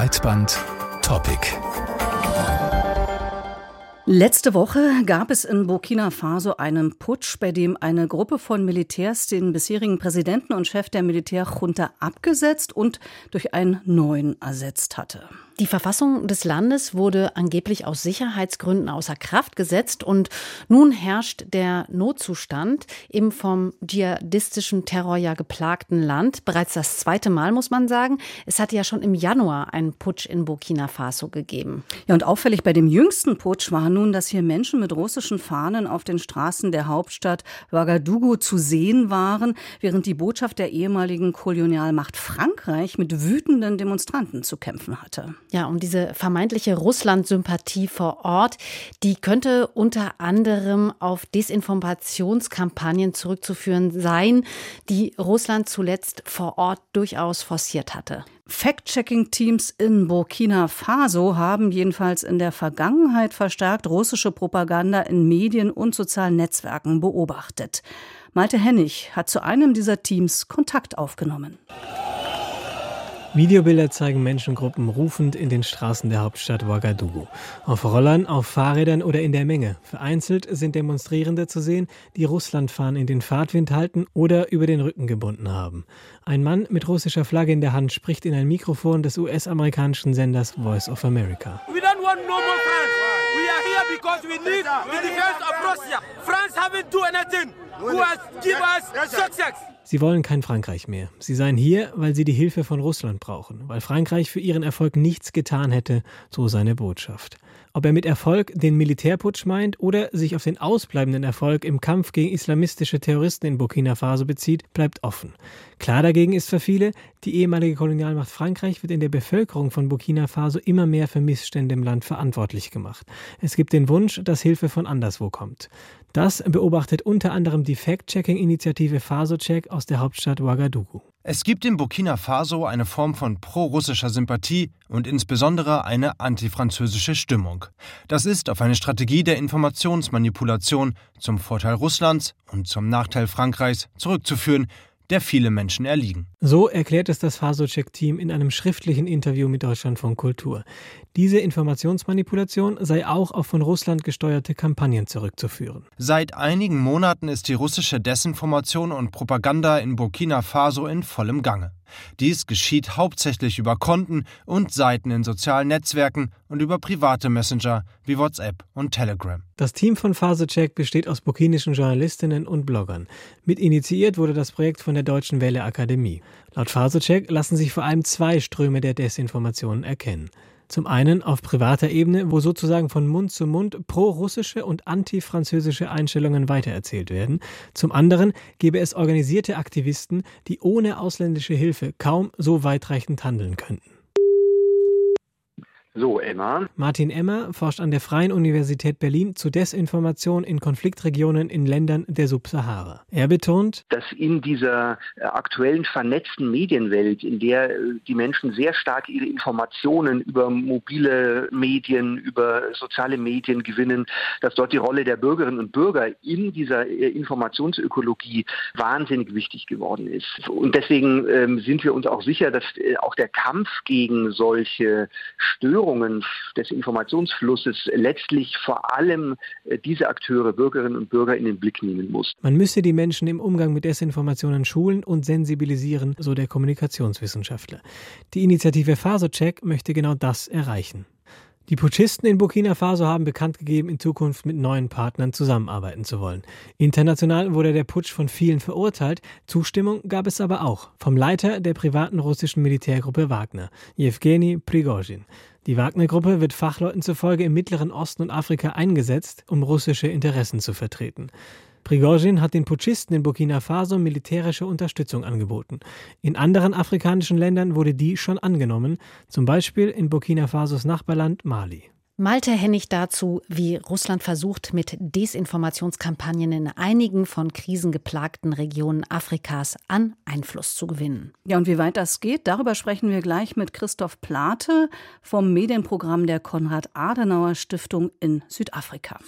Breitband Topic. Letzte Woche gab es in Burkina Faso einen Putsch, bei dem eine Gruppe von Militärs den bisherigen Präsidenten und Chef der Militärjunta abgesetzt und durch einen neuen ersetzt hatte. Die Verfassung des Landes wurde angeblich aus Sicherheitsgründen außer Kraft gesetzt und nun herrscht der Notzustand im vom dschihadistischen Terror ja geplagten Land. Bereits das zweite Mal, muss man sagen. Es hatte ja schon im Januar einen Putsch in Burkina Faso gegeben. Ja, und auffällig bei dem jüngsten Putsch war nun, dass hier Menschen mit russischen Fahnen auf den Straßen der Hauptstadt Ouagadougou zu sehen waren, während die Botschaft der ehemaligen Kolonialmacht Frankreich mit wütenden Demonstranten zu kämpfen hatte. Ja, um diese vermeintliche Russland-Sympathie vor Ort, die könnte unter anderem auf Desinformationskampagnen zurückzuführen sein, die Russland zuletzt vor Ort durchaus forciert hatte. Fact-Checking-Teams in Burkina Faso haben jedenfalls in der Vergangenheit verstärkt russische Propaganda in Medien und sozialen Netzwerken beobachtet. Malte Hennig hat zu einem dieser Teams Kontakt aufgenommen. Videobilder zeigen Menschengruppen rufend in den Straßen der Hauptstadt Ouagadougou. Auf Rollern, auf Fahrrädern oder in der Menge. Vereinzelt sind Demonstrierende zu sehen, die Russlandfahnen in den Fahrtwind halten oder über den Rücken gebunden haben. Ein Mann mit russischer Flagge in der Hand spricht in ein Mikrofon des US-amerikanischen Senders Voice of America. We don't want no more France. We are here because we need the defense of Russia. France haven't do anything. Who has give us success? Sie wollen kein Frankreich mehr. Sie seien hier, weil sie die Hilfe von Russland brauchen, weil Frankreich für ihren Erfolg nichts getan hätte, so seine Botschaft. Ob er mit Erfolg den Militärputsch meint oder sich auf den ausbleibenden Erfolg im Kampf gegen islamistische Terroristen in Burkina Faso bezieht, bleibt offen. Klar dagegen ist für viele, die ehemalige Kolonialmacht Frankreich wird in der Bevölkerung von Burkina Faso immer mehr für Missstände im Land verantwortlich gemacht. Es gibt den Wunsch, dass Hilfe von anderswo kommt. Das beobachtet unter anderem die Fact-Checking-Initiative FasoCheck aus der Hauptstadt Ouagadougou. Es gibt in Burkina Faso eine Form von pro-russischer Sympathie und insbesondere eine antifranzösische Stimmung. Das ist auf eine Strategie der Informationsmanipulation zum Vorteil Russlands und zum Nachteil Frankreichs zurückzuführen, der viele Menschen erliegen. So erklärt es das Fasocheck-Team in einem schriftlichen Interview mit Deutschlandfunk Kultur. Diese Informationsmanipulation sei auch auf von Russland gesteuerte Kampagnen zurückzuführen. Seit einigen Monaten ist die russische Desinformation und Propaganda in Burkina Faso in vollem Gange. Dies geschieht hauptsächlich über Konten und Seiten in sozialen Netzwerken und über private Messenger wie WhatsApp und Telegram. Das Team von Phasecheck besteht aus burkinischen Journalistinnen und Bloggern. Mit initiiert wurde das Projekt von der Deutschen Welle Akademie. Laut Phasecheck lassen sich vor allem zwei Ströme der Desinformationen erkennen. Zum einen auf privater Ebene, wo sozusagen von Mund zu Mund pro-russische und anti-französische Einstellungen weitererzählt werden. Zum anderen gäbe es organisierte Aktivisten, die ohne ausländische Hilfe kaum so weitreichend handeln könnten. So, Emma. Martin Emmer forscht an der Freien Universität Berlin zu Desinformation in Konfliktregionen in Ländern der Subsahara. Er betont, dass in dieser äh, aktuellen vernetzten Medienwelt, in der äh, die Menschen sehr stark ihre Informationen über mobile Medien, über soziale Medien gewinnen, dass dort die Rolle der Bürgerinnen und Bürger in dieser äh, Informationsökologie wahnsinnig wichtig geworden ist. Und deswegen ähm, sind wir uns auch sicher, dass auch der Kampf gegen solche Störungen Störungen des Informationsflusses letztlich vor allem äh, diese Akteure, Bürgerinnen und Bürger in den Blick nehmen muss. Man müsse die Menschen im Umgang mit Desinformationen schulen und sensibilisieren, so der Kommunikationswissenschaftler. Die Initiative Fasocheck möchte genau das erreichen. Die Putschisten in Burkina Faso haben bekannt gegeben, in Zukunft mit neuen Partnern zusammenarbeiten zu wollen. International wurde der Putsch von vielen verurteilt, Zustimmung gab es aber auch vom Leiter der privaten russischen Militärgruppe Wagner, Jewgeni Prigozhin. Die Wagner-Gruppe wird Fachleuten zufolge im Mittleren Osten und Afrika eingesetzt, um russische Interessen zu vertreten. Prigozhin hat den Putschisten in Burkina Faso militärische Unterstützung angeboten. In anderen afrikanischen Ländern wurde die schon angenommen, zum Beispiel in Burkina Fasos Nachbarland Mali. Malte Hennig dazu, wie Russland versucht, mit Desinformationskampagnen in einigen von Krisen geplagten Regionen Afrikas an Einfluss zu gewinnen. Ja, und wie weit das geht, darüber sprechen wir gleich mit Christoph Plate vom Medienprogramm der Konrad-Adenauer-Stiftung in Südafrika.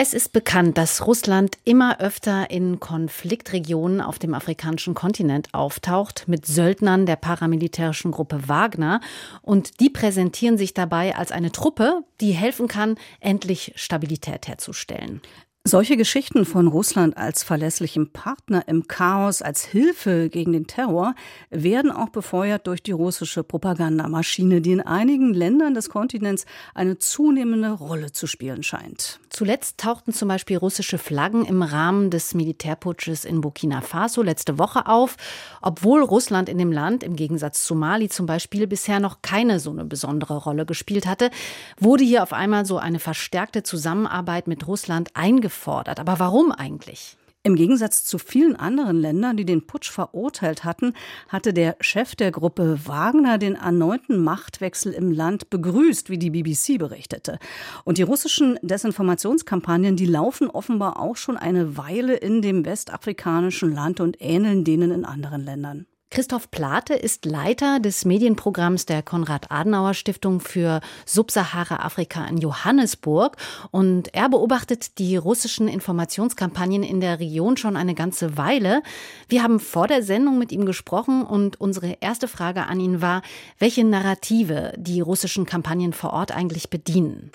Es ist bekannt, dass Russland immer öfter in Konfliktregionen auf dem afrikanischen Kontinent auftaucht mit Söldnern der paramilitärischen Gruppe Wagner. Und die präsentieren sich dabei als eine Truppe, die helfen kann, endlich Stabilität herzustellen. Solche Geschichten von Russland als verlässlichem Partner im Chaos, als Hilfe gegen den Terror, werden auch befeuert durch die russische Propagandamaschine, die in einigen Ländern des Kontinents eine zunehmende Rolle zu spielen scheint. Zuletzt tauchten zum Beispiel russische Flaggen im Rahmen des Militärputsches in Burkina Faso letzte Woche auf, obwohl Russland in dem Land im Gegensatz zu Mali zum Beispiel bisher noch keine so eine besondere Rolle gespielt hatte, wurde hier auf einmal so eine verstärkte Zusammenarbeit mit Russland eingeführt gefordert. Aber warum eigentlich? Im Gegensatz zu vielen anderen Ländern, die den Putsch verurteilt hatten, hatte der Chef der Gruppe Wagner den erneuten Machtwechsel im Land begrüßt, wie die BBC berichtete. Und die russischen Desinformationskampagnen, die laufen offenbar auch schon eine Weile in dem westafrikanischen Land und ähneln denen in anderen Ländern. Christoph Plate ist Leiter des Medienprogramms der Konrad-Adenauer-Stiftung für Subsahara-Afrika in Johannesburg und er beobachtet die russischen Informationskampagnen in der Region schon eine ganze Weile. Wir haben vor der Sendung mit ihm gesprochen und unsere erste Frage an ihn war, welche Narrative die russischen Kampagnen vor Ort eigentlich bedienen.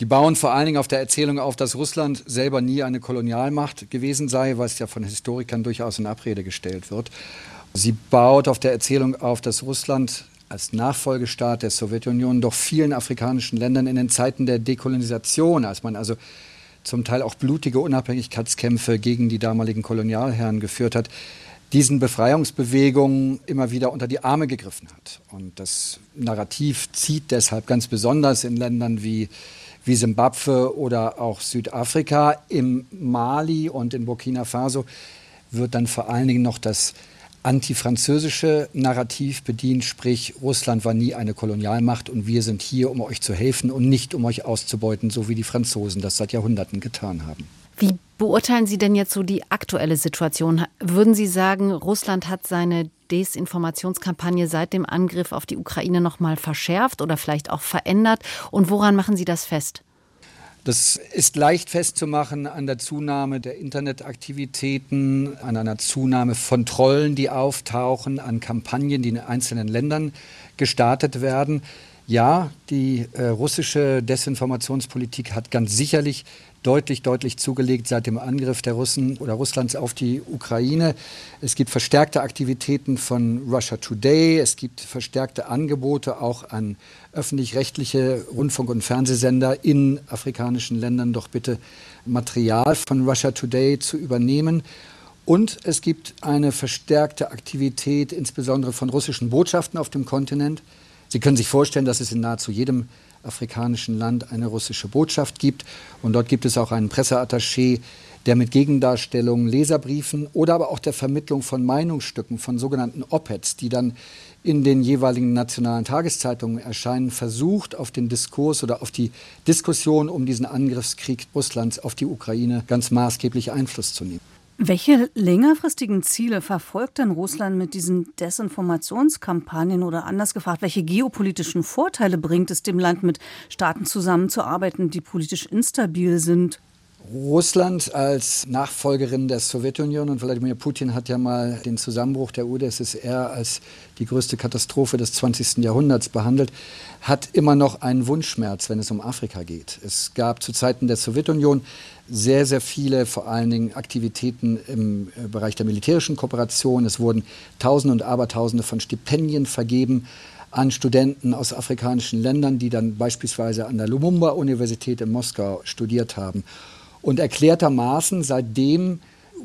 Die bauen vor allen Dingen auf der Erzählung auf, dass Russland selber nie eine Kolonialmacht gewesen sei, was ja von Historikern durchaus in Abrede gestellt wird. Sie baut auf der Erzählung auf, dass Russland als Nachfolgestaat der Sowjetunion doch vielen afrikanischen Ländern in den Zeiten der Dekolonisation, als man also zum Teil auch blutige Unabhängigkeitskämpfe gegen die damaligen Kolonialherren geführt hat, diesen Befreiungsbewegungen immer wieder unter die Arme gegriffen hat. Und das Narrativ zieht deshalb ganz besonders in Ländern wie, wie Simbabwe oder auch Südafrika. Im Mali und in Burkina Faso wird dann vor allen Dingen noch das antifranzösische Narrativ bedient, sprich Russland war nie eine Kolonialmacht und wir sind hier, um euch zu helfen und nicht um euch auszubeuten, so wie die Franzosen das seit Jahrhunderten getan haben. Wie beurteilen Sie denn jetzt so die aktuelle Situation? Würden Sie sagen, Russland hat seine Desinformationskampagne seit dem Angriff auf die Ukraine noch mal verschärft oder vielleicht auch verändert und woran machen Sie das fest? Das ist leicht festzumachen an der Zunahme der Internetaktivitäten, an einer Zunahme von Trollen, die auftauchen, an Kampagnen, die in einzelnen Ländern gestartet werden. Ja, die äh, russische Desinformationspolitik hat ganz sicherlich deutlich, deutlich zugelegt seit dem Angriff der Russen oder Russlands auf die Ukraine. Es gibt verstärkte Aktivitäten von Russia Today. Es gibt verstärkte Angebote auch an öffentlich-rechtliche Rundfunk- und Fernsehsender in afrikanischen Ländern, doch bitte Material von Russia Today zu übernehmen. Und es gibt eine verstärkte Aktivität, insbesondere von russischen Botschaften auf dem Kontinent. Sie können sich vorstellen, dass es in nahezu jedem afrikanischen Land eine russische Botschaft gibt. Und dort gibt es auch einen Presseattaché, der mit Gegendarstellungen, Leserbriefen oder aber auch der Vermittlung von Meinungsstücken, von sogenannten Op-Eds, die dann in den jeweiligen nationalen Tageszeitungen erscheinen, versucht, auf den Diskurs oder auf die Diskussion um diesen Angriffskrieg Russlands auf die Ukraine ganz maßgeblich Einfluss zu nehmen. Welche längerfristigen Ziele verfolgt denn Russland mit diesen Desinformationskampagnen oder anders gefragt, welche geopolitischen Vorteile bringt es dem Land, mit Staaten zusammenzuarbeiten, die politisch instabil sind? Russland als Nachfolgerin der Sowjetunion und Wladimir Putin hat ja mal den Zusammenbruch der UdSSR als die größte Katastrophe des 20. Jahrhunderts behandelt, hat immer noch einen Wunschschmerz, wenn es um Afrika geht. Es gab zu Zeiten der Sowjetunion sehr, sehr viele, vor allen Dingen Aktivitäten im äh, Bereich der militärischen Kooperation. Es wurden Tausende und Abertausende von Stipendien vergeben an Studenten aus afrikanischen Ländern, die dann beispielsweise an der Lumumba-Universität in Moskau studiert haben. Und erklärtermaßen, seitdem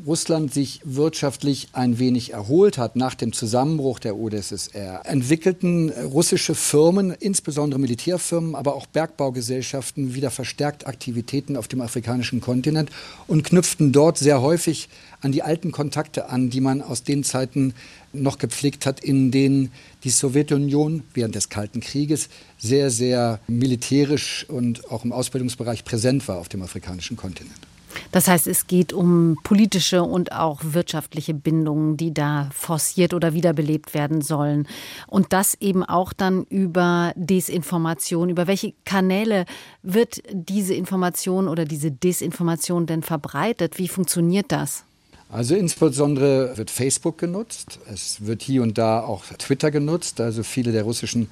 Russland sich wirtschaftlich ein wenig erholt hat nach dem Zusammenbruch der UdSSR, entwickelten russische Firmen, insbesondere Militärfirmen, aber auch Bergbaugesellschaften wieder verstärkt Aktivitäten auf dem afrikanischen Kontinent und knüpften dort sehr häufig an die alten Kontakte an, die man aus den Zeiten noch gepflegt hat, in denen die Sowjetunion während des Kalten Krieges sehr, sehr militärisch und auch im Ausbildungsbereich präsent war auf dem afrikanischen Kontinent. Das heißt, es geht um politische und auch wirtschaftliche Bindungen, die da forciert oder wiederbelebt werden sollen. Und das eben auch dann über Desinformation. Über welche Kanäle wird diese Information oder diese Desinformation denn verbreitet? Wie funktioniert das? Also insbesondere wird Facebook genutzt. Es wird hier und da auch Twitter genutzt. Also viele der russischen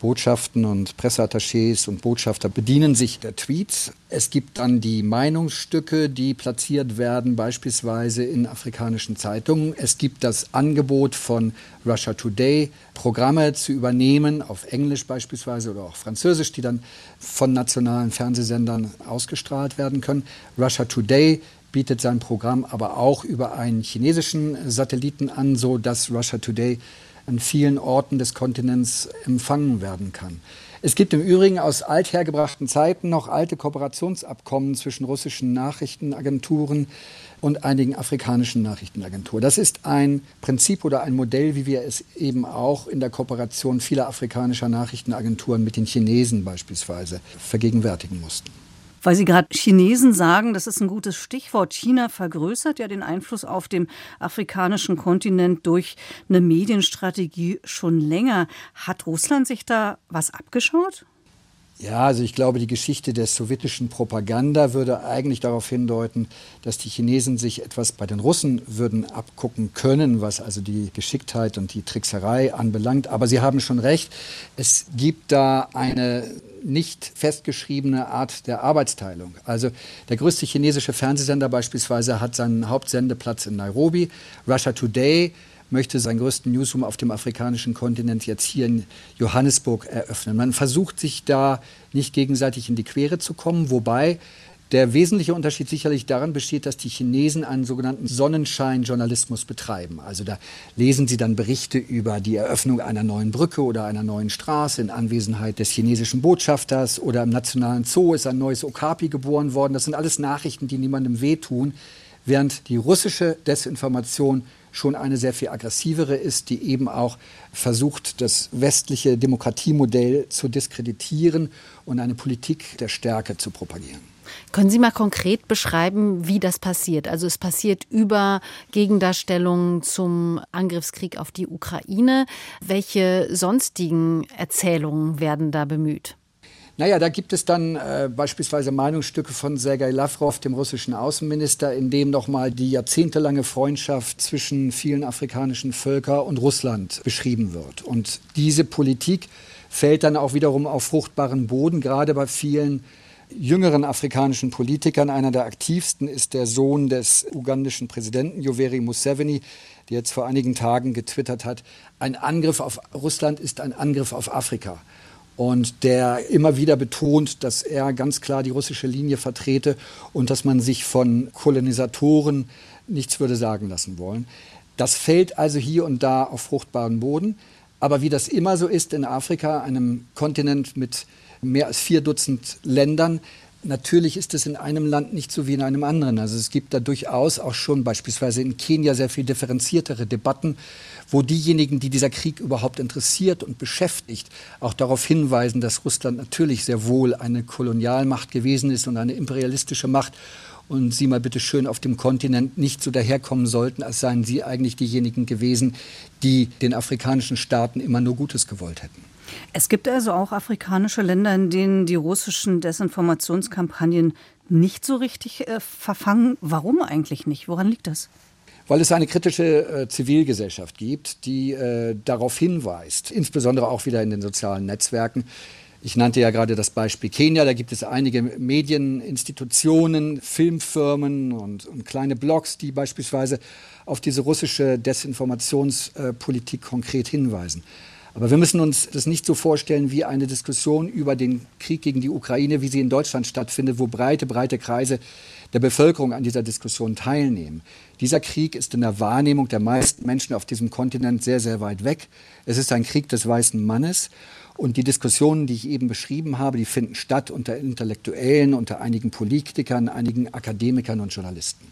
Botschaften und Presseattachés und Botschafter bedienen sich der Tweets. Es gibt dann die Meinungsstücke, die platziert werden, beispielsweise in afrikanischen Zeitungen. Es gibt das Angebot von Russia Today, Programme zu übernehmen, auf Englisch beispielsweise oder auch Französisch, die dann von nationalen Fernsehsendern ausgestrahlt werden können. Russia Today bietet sein Programm aber auch über einen chinesischen Satelliten an, so dass Russia Today an vielen Orten des Kontinents empfangen werden kann. Es gibt im Übrigen aus althergebrachten Zeiten noch alte Kooperationsabkommen zwischen russischen Nachrichtenagenturen und einigen afrikanischen Nachrichtenagenturen. Das ist ein Prinzip oder ein Modell, wie wir es eben auch in der Kooperation vieler afrikanischer Nachrichtenagenturen mit den Chinesen beispielsweise vergegenwärtigen mussten. Weil Sie gerade Chinesen sagen, das ist ein gutes Stichwort. China vergrößert ja den Einfluss auf dem afrikanischen Kontinent durch eine Medienstrategie schon länger. Hat Russland sich da was abgeschaut? Ja, also ich glaube, die Geschichte der sowjetischen Propaganda würde eigentlich darauf hindeuten, dass die Chinesen sich etwas bei den Russen würden abgucken können, was also die Geschicktheit und die Trickserei anbelangt. Aber Sie haben schon recht, es gibt da eine nicht festgeschriebene Art der Arbeitsteilung. Also der größte chinesische Fernsehsender beispielsweise hat seinen Hauptsendeplatz in Nairobi. Russia Today möchte seinen größten Newsroom auf dem afrikanischen Kontinent jetzt hier in Johannesburg eröffnen. Man versucht sich da nicht gegenseitig in die Quere zu kommen, wobei der wesentliche Unterschied sicherlich darin besteht, dass die Chinesen einen sogenannten Sonnenschein-Journalismus betreiben. Also da lesen sie dann Berichte über die Eröffnung einer neuen Brücke oder einer neuen Straße in Anwesenheit des chinesischen Botschafters oder im nationalen Zoo ist ein neues Okapi geboren worden. Das sind alles Nachrichten, die niemandem wehtun, während die russische Desinformation schon eine sehr viel aggressivere ist, die eben auch versucht, das westliche Demokratiemodell zu diskreditieren und eine Politik der Stärke zu propagieren. Können Sie mal konkret beschreiben, wie das passiert? Also es passiert über Gegendarstellungen zum Angriffskrieg auf die Ukraine. Welche sonstigen Erzählungen werden da bemüht? Naja, da gibt es dann äh, beispielsweise Meinungsstücke von Sergei Lavrov, dem russischen Außenminister, in dem nochmal die jahrzehntelange Freundschaft zwischen vielen afrikanischen Völkern und Russland beschrieben wird. Und diese Politik fällt dann auch wiederum auf fruchtbaren Boden, gerade bei vielen jüngeren afrikanischen Politikern. Einer der aktivsten ist der Sohn des ugandischen Präsidenten Yoweri Museveni, der jetzt vor einigen Tagen getwittert hat, ein Angriff auf Russland ist ein Angriff auf Afrika und der immer wieder betont, dass er ganz klar die russische Linie vertrete und dass man sich von Kolonisatoren nichts würde sagen lassen wollen. Das fällt also hier und da auf fruchtbaren Boden. Aber wie das immer so ist in Afrika, einem Kontinent mit mehr als vier Dutzend Ländern, Natürlich ist es in einem Land nicht so wie in einem anderen. Also es gibt da durchaus auch schon beispielsweise in Kenia sehr viel differenziertere Debatten, wo diejenigen, die dieser Krieg überhaupt interessiert und beschäftigt, auch darauf hinweisen, dass Russland natürlich sehr wohl eine Kolonialmacht gewesen ist und eine imperialistische Macht und Sie mal bitte schön auf dem Kontinent nicht so daherkommen sollten, als seien Sie eigentlich diejenigen gewesen, die den afrikanischen Staaten immer nur Gutes gewollt hätten. Es gibt also auch afrikanische Länder, in denen die russischen Desinformationskampagnen nicht so richtig äh, verfangen. Warum eigentlich nicht? Woran liegt das? Weil es eine kritische äh, Zivilgesellschaft gibt, die äh, darauf hinweist, insbesondere auch wieder in den sozialen Netzwerken. Ich nannte ja gerade das Beispiel Kenia, da gibt es einige Medieninstitutionen, Filmfirmen und, und kleine Blogs, die beispielsweise auf diese russische Desinformationspolitik konkret hinweisen. Aber wir müssen uns das nicht so vorstellen wie eine Diskussion über den Krieg gegen die Ukraine, wie sie in Deutschland stattfindet, wo breite, breite Kreise der Bevölkerung an dieser Diskussion teilnehmen. Dieser Krieg ist in der Wahrnehmung der meisten Menschen auf diesem Kontinent sehr, sehr weit weg. Es ist ein Krieg des weißen Mannes. Und die Diskussionen, die ich eben beschrieben habe, die finden statt unter Intellektuellen, unter einigen Politikern, einigen Akademikern und Journalisten.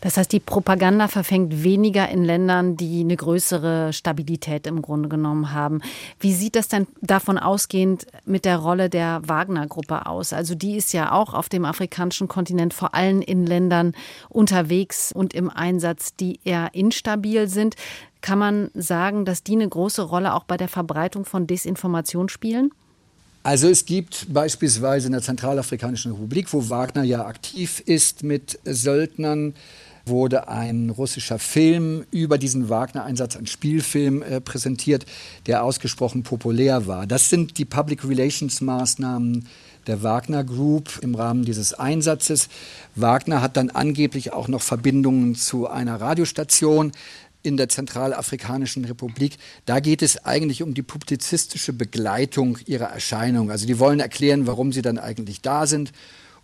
Das heißt, die Propaganda verfängt weniger in Ländern, die eine größere Stabilität im Grunde genommen haben. Wie sieht das denn davon ausgehend mit der Rolle der Wagner-Gruppe aus? Also die ist ja auch auf dem afrikanischen Kontinent vor allem in Ländern unterwegs und im Einsatz, die eher instabil sind. Kann man sagen, dass die eine große Rolle auch bei der Verbreitung von Desinformation spielen? Also es gibt beispielsweise in der Zentralafrikanischen Republik, wo Wagner ja aktiv ist mit Söldnern, wurde ein russischer Film über diesen Wagner-Einsatz, ein Spielfilm äh, präsentiert, der ausgesprochen populär war. Das sind die Public Relations Maßnahmen der Wagner Group im Rahmen dieses Einsatzes. Wagner hat dann angeblich auch noch Verbindungen zu einer Radiostation in der Zentralafrikanischen Republik. Da geht es eigentlich um die publizistische Begleitung ihrer Erscheinung. Also die wollen erklären, warum sie dann eigentlich da sind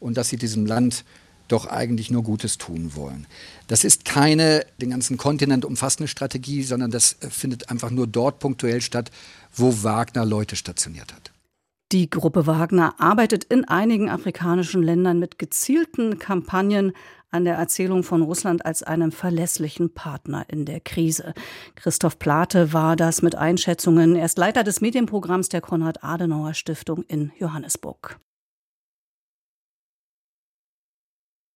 und dass sie diesem Land doch eigentlich nur Gutes tun wollen. Das ist keine den ganzen Kontinent umfassende Strategie, sondern das äh, findet einfach nur dort punktuell statt, wo Wagner Leute stationiert hat. Die Gruppe Wagner arbeitet in einigen afrikanischen Ländern mit gezielten Kampagnen an der Erzählung von Russland als einem verlässlichen Partner in der Krise. Christoph Plate war das mit Einschätzungen. Er ist Leiter des Medienprogramms der Konrad-Adenauer-Stiftung in Johannesburg.